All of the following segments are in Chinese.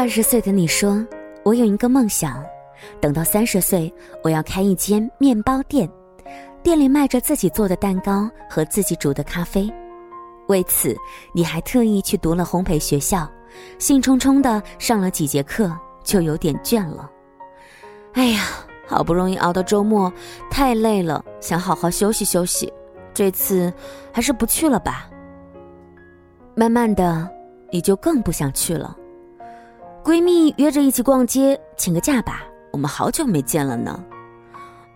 二十岁的你说：“我有一个梦想，等到三十岁，我要开一间面包店，店里卖着自己做的蛋糕和自己煮的咖啡。为此，你还特意去读了烘焙学校，兴冲冲的上了几节课，就有点倦了。哎呀，好不容易熬到周末，太累了，想好好休息休息。这次还是不去了吧。慢慢的，你就更不想去了。闺蜜约着一起逛街，请个假吧，我们好久没见了呢。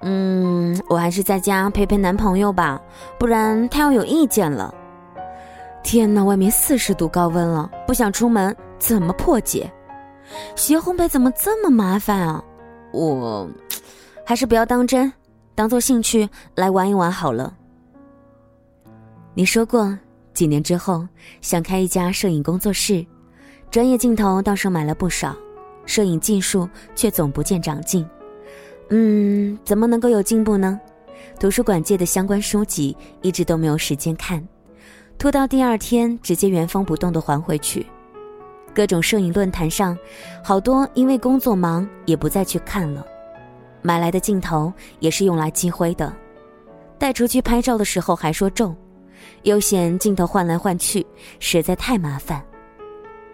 嗯，我还是在家陪陪男朋友吧，不然他要有意见了。天哪，外面四十度高温了，不想出门，怎么破解？学烘焙怎么这么麻烦啊？我，还是不要当真，当做兴趣来玩一玩好了。你说过，几年之后想开一家摄影工作室，专业镜头倒是买了不少，摄影技术却总不见长进。嗯，怎么能够有进步呢？图书馆借的相关书籍一直都没有时间看，拖到第二天直接原封不动的还回去。各种摄影论坛上，好多因为工作忙也不再去看了。买来的镜头也是用来积灰的，带出去拍照的时候还说重。又嫌镜头换来换去实在太麻烦，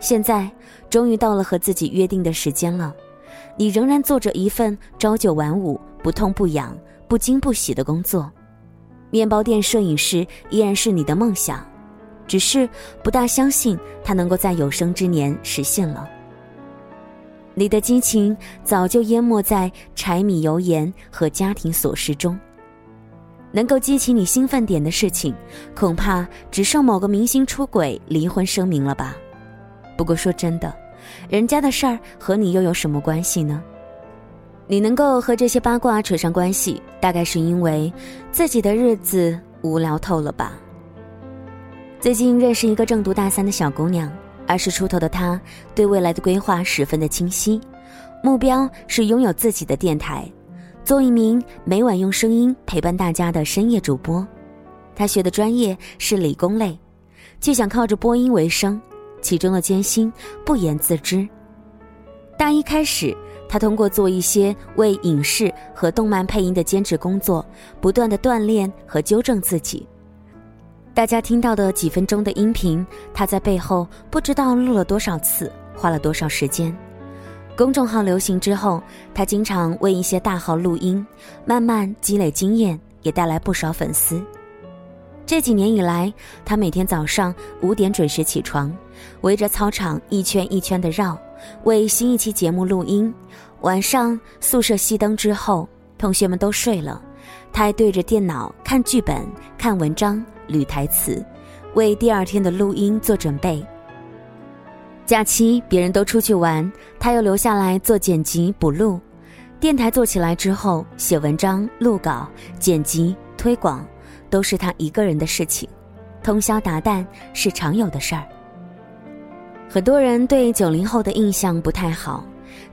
现在终于到了和自己约定的时间了，你仍然做着一份朝九晚五、不痛不痒、不惊不喜的工作，面包店摄影师依然是你的梦想，只是不大相信它能够在有生之年实现了。你的激情早就淹没在柴米油盐和家庭琐事中。能够激起你兴奋点的事情，恐怕只剩某个明星出轨、离婚声明了吧。不过说真的，人家的事儿和你又有什么关系呢？你能够和这些八卦扯上关系，大概是因为自己的日子无聊透了吧。最近认识一个正读大三的小姑娘，二十出头的她对未来的规划十分的清晰，目标是拥有自己的电台。做一名每晚用声音陪伴大家的深夜主播，他学的专业是理工类，却想靠着播音为生，其中的艰辛不言自知。大一开始，他通过做一些为影视和动漫配音的兼职工作，不断的锻炼和纠正自己。大家听到的几分钟的音频，他在背后不知道录了多少次，花了多少时间。公众号流行之后，他经常为一些大号录音，慢慢积累经验，也带来不少粉丝。这几年以来，他每天早上五点准时起床，围着操场一圈一圈的绕，为新一期节目录音。晚上宿舍熄灯之后，同学们都睡了，他还对着电脑看剧本、看文章、捋台词，为第二天的录音做准备。假期别人都出去玩，他又留下来做剪辑补录。电台做起来之后，写文章、录稿、剪辑、推广，都是他一个人的事情，通宵达旦是常有的事儿。很多人对九零后的印象不太好，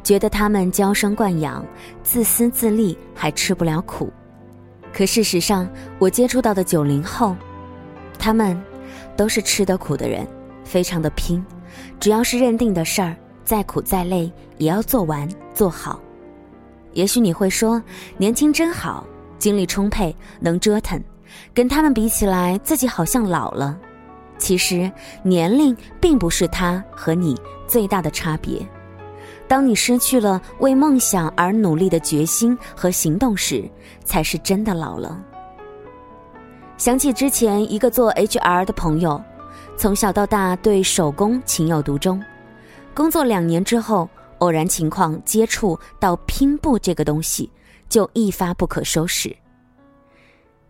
觉得他们娇生惯养、自私自利，还吃不了苦。可事实上，我接触到的九零后，他们都是吃得苦的人，非常的拼。只要是认定的事儿，再苦再累也要做完做好。也许你会说，年轻真好，精力充沛，能折腾。跟他们比起来，自己好像老了。其实，年龄并不是他和你最大的差别。当你失去了为梦想而努力的决心和行动时，才是真的老了。想起之前一个做 HR 的朋友。从小到大对手工情有独钟，工作两年之后，偶然情况接触到拼布这个东西，就一发不可收拾。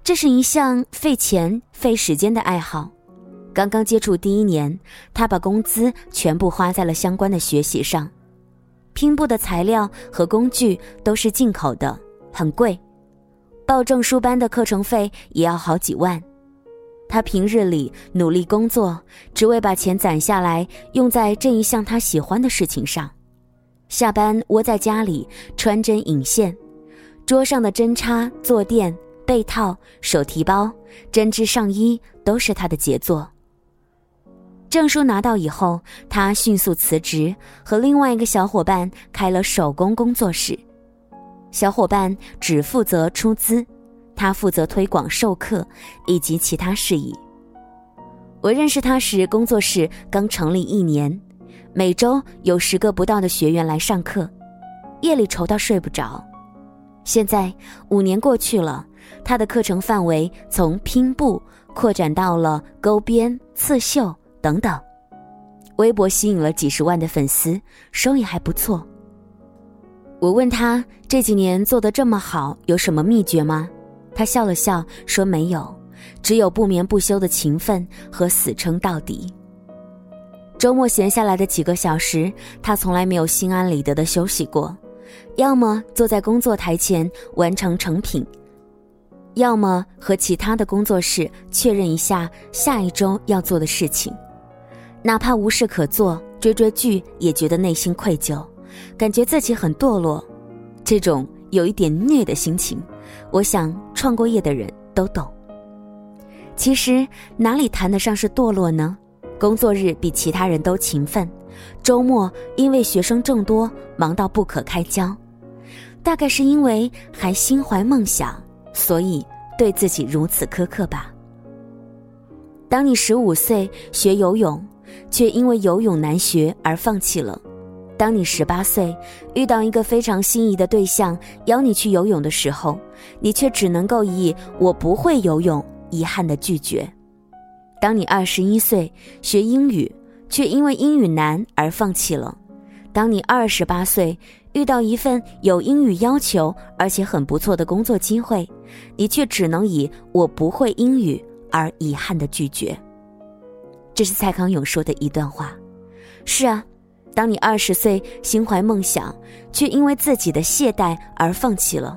这是一项费钱费时间的爱好，刚刚接触第一年，他把工资全部花在了相关的学习上。拼布的材料和工具都是进口的，很贵，报证书班的课程费也要好几万。他平日里努力工作，只为把钱攒下来用在这一项他喜欢的事情上。下班窝在家里穿针引线，桌上的针插、坐垫、被套、手提包、针织上衣都是他的杰作。证书拿到以后，他迅速辞职，和另外一个小伙伴开了手工工作室。小伙伴只负责出资，他负责推广授课以及其他事宜。我认识他时，工作室刚成立一年，每周有十个不到的学员来上课，夜里愁到睡不着。现在五年过去了，他的课程范围从拼布扩展到了钩边、刺绣。等等，微博吸引了几十万的粉丝，收益还不错。我问他这几年做的这么好，有什么秘诀吗？他笑了笑说没有，只有不眠不休的勤奋和死撑到底。周末闲下来的几个小时，他从来没有心安理得的休息过，要么坐在工作台前完成成品，要么和其他的工作室确认一下下一周要做的事情。哪怕无事可做，追追剧也觉得内心愧疚，感觉自己很堕落。这种有一点虐的心情，我想创过业的人都懂。其实哪里谈得上是堕落呢？工作日比其他人都勤奋，周末因为学生众多，忙到不可开交。大概是因为还心怀梦想，所以对自己如此苛刻吧。当你十五岁学游泳。却因为游泳难学而放弃了。当你十八岁遇到一个非常心仪的对象邀你去游泳的时候，你却只能够以“我不会游泳”遗憾的拒绝。当你二十一岁学英语，却因为英语难而放弃了。当你二十八岁遇到一份有英语要求而且很不错的工作机会，你却只能以“我不会英语”而遗憾的拒绝。这是蔡康永说的一段话。是啊，当你二十岁心怀梦想，却因为自己的懈怠而放弃了；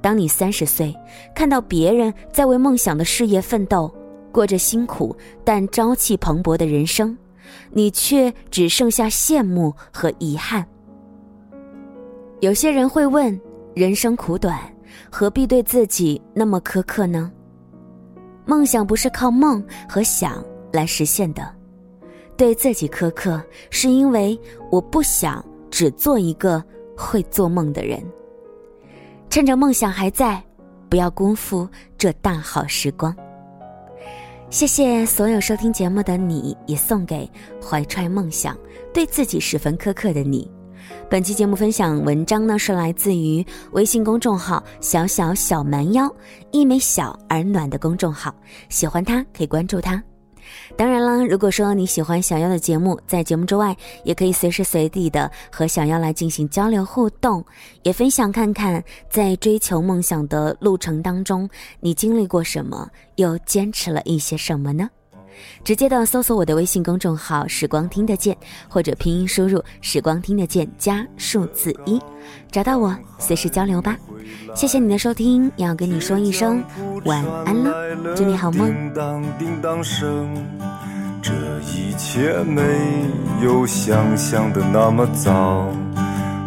当你三十岁看到别人在为梦想的事业奋斗，过着辛苦但朝气蓬勃的人生，你却只剩下羡慕和遗憾。有些人会问：人生苦短，何必对自己那么苛刻呢？梦想不是靠梦和想。来实现的，对自己苛刻，是因为我不想只做一个会做梦的人。趁着梦想还在，不要辜负这大好时光。谢谢所有收听节目的你，也送给怀揣梦想、对自己十分苛刻的你。本期节目分享文章呢，是来自于微信公众号“小小小蛮腰”，一枚小而暖的公众号。喜欢它可以关注它。当然了，如果说你喜欢小妖的节目，在节目之外，也可以随时随地的和小妖来进行交流互动，也分享看看在追求梦想的路程当中，你经历过什么，又坚持了一些什么呢？直接的搜索我的微信公众号“时光听得见”，或者拼音输入“时光听得见”加数字一，找到我，随时交流吧。谢谢你的收听，要跟你说一声晚安了，祝你好梦。这一切没有想象的那么早，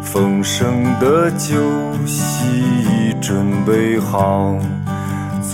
丰盛的酒席已准备好，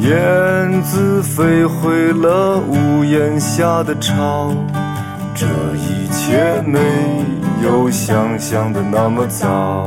燕子飞回了屋檐下的巢，这一切没有想象的那么糟。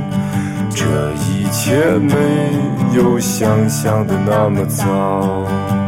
这一切没有想象的那么糟。